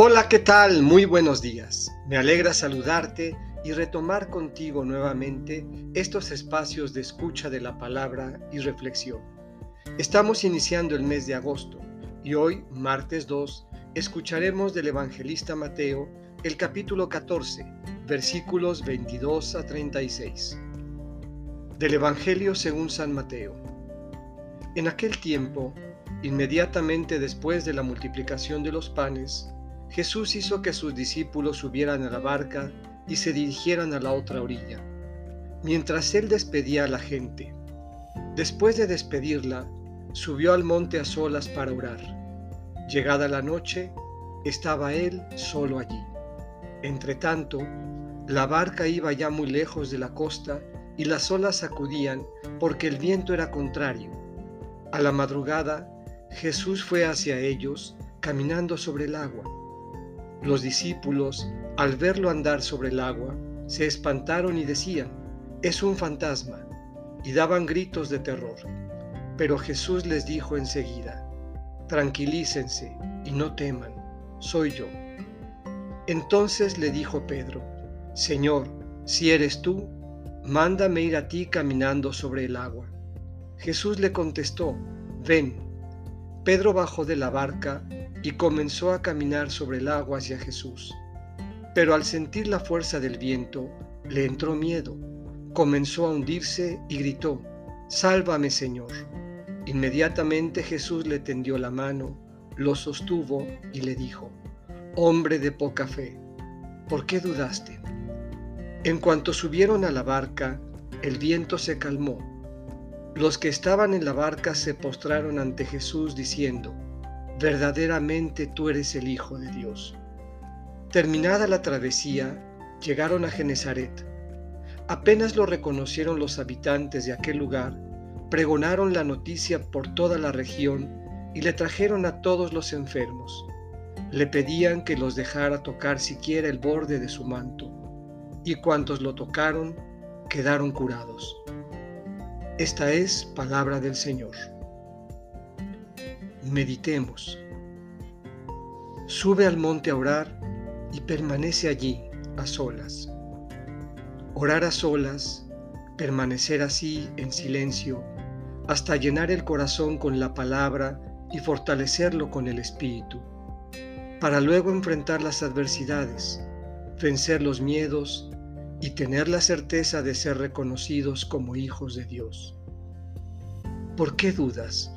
Hola, ¿qué tal? Muy buenos días. Me alegra saludarte y retomar contigo nuevamente estos espacios de escucha de la palabra y reflexión. Estamos iniciando el mes de agosto y hoy, martes 2, escucharemos del evangelista Mateo el capítulo 14, versículos 22 a 36. Del Evangelio según San Mateo. En aquel tiempo, inmediatamente después de la multiplicación de los panes, Jesús hizo que sus discípulos subieran a la barca y se dirigieran a la otra orilla, mientras él despedía a la gente. Después de despedirla, subió al monte a solas para orar. Llegada la noche, estaba él solo allí. Entretanto, la barca iba ya muy lejos de la costa y las olas sacudían porque el viento era contrario. A la madrugada, Jesús fue hacia ellos caminando sobre el agua los discípulos, al verlo andar sobre el agua, se espantaron y decían, es un fantasma, y daban gritos de terror. Pero Jesús les dijo enseguida, tranquilícense y no teman, soy yo. Entonces le dijo Pedro, Señor, si eres tú, mándame ir a ti caminando sobre el agua. Jesús le contestó, ven. Pedro bajó de la barca y comenzó a caminar sobre el agua hacia Jesús. Pero al sentir la fuerza del viento, le entró miedo, comenzó a hundirse y gritó, Sálvame Señor. Inmediatamente Jesús le tendió la mano, lo sostuvo y le dijo, Hombre de poca fe, ¿por qué dudaste? En cuanto subieron a la barca, el viento se calmó. Los que estaban en la barca se postraron ante Jesús diciendo, verdaderamente tú eres el Hijo de Dios. Terminada la travesía, llegaron a Genezaret. Apenas lo reconocieron los habitantes de aquel lugar, pregonaron la noticia por toda la región y le trajeron a todos los enfermos. Le pedían que los dejara tocar siquiera el borde de su manto, y cuantos lo tocaron quedaron curados. Esta es palabra del Señor. Meditemos. Sube al monte a orar y permanece allí a solas. Orar a solas, permanecer así en silencio, hasta llenar el corazón con la palabra y fortalecerlo con el espíritu, para luego enfrentar las adversidades, vencer los miedos y tener la certeza de ser reconocidos como hijos de Dios. ¿Por qué dudas?